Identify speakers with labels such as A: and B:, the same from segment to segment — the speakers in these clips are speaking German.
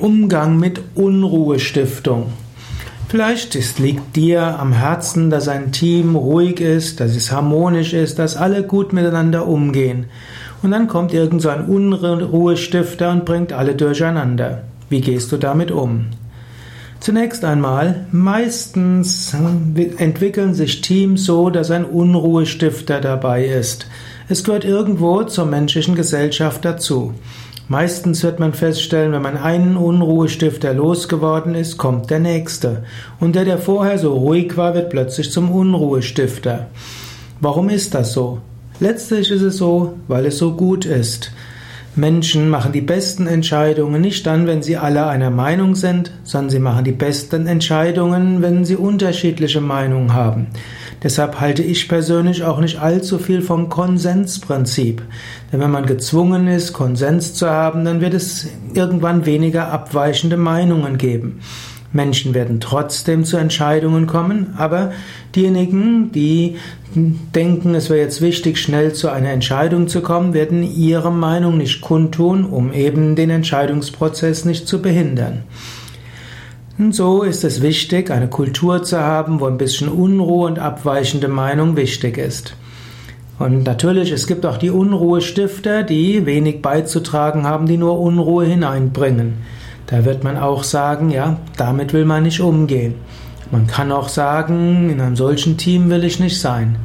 A: Umgang mit Unruhestiftung. Vielleicht es liegt dir am Herzen, dass ein Team ruhig ist, dass es harmonisch ist, dass alle gut miteinander umgehen. Und dann kommt irgend so ein Unruhestifter und bringt alle durcheinander. Wie gehst du damit um? Zunächst einmal, meistens entwickeln sich Teams so, dass ein Unruhestifter dabei ist. Es gehört irgendwo zur menschlichen Gesellschaft dazu. Meistens wird man feststellen, wenn man einen Unruhestifter losgeworden ist, kommt der nächste. Und der, der vorher so ruhig war, wird plötzlich zum Unruhestifter. Warum ist das so? Letztlich ist es so, weil es so gut ist. Menschen machen die besten Entscheidungen nicht dann, wenn sie alle einer Meinung sind, sondern sie machen die besten Entscheidungen, wenn sie unterschiedliche Meinungen haben. Deshalb halte ich persönlich auch nicht allzu viel vom Konsensprinzip. Denn wenn man gezwungen ist, Konsens zu haben, dann wird es irgendwann weniger abweichende Meinungen geben. Menschen werden trotzdem zu Entscheidungen kommen, aber diejenigen, die denken, es wäre jetzt wichtig, schnell zu einer Entscheidung zu kommen, werden ihre Meinung nicht kundtun, um eben den Entscheidungsprozess nicht zu behindern. Und so ist es wichtig, eine Kultur zu haben, wo ein bisschen Unruhe und abweichende Meinung wichtig ist. Und natürlich, es gibt auch die Unruhestifter, die wenig beizutragen haben, die nur Unruhe hineinbringen. Da wird man auch sagen, ja, damit will man nicht umgehen. Man kann auch sagen, in einem solchen Team will ich nicht sein.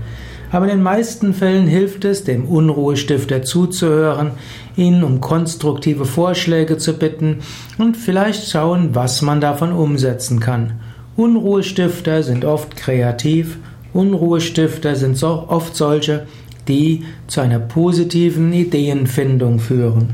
A: Aber in den meisten Fällen hilft es, dem Unruhestifter zuzuhören, ihn um konstruktive Vorschläge zu bitten und vielleicht schauen, was man davon umsetzen kann. Unruhestifter sind oft kreativ, Unruhestifter sind oft solche, die zu einer positiven Ideenfindung führen.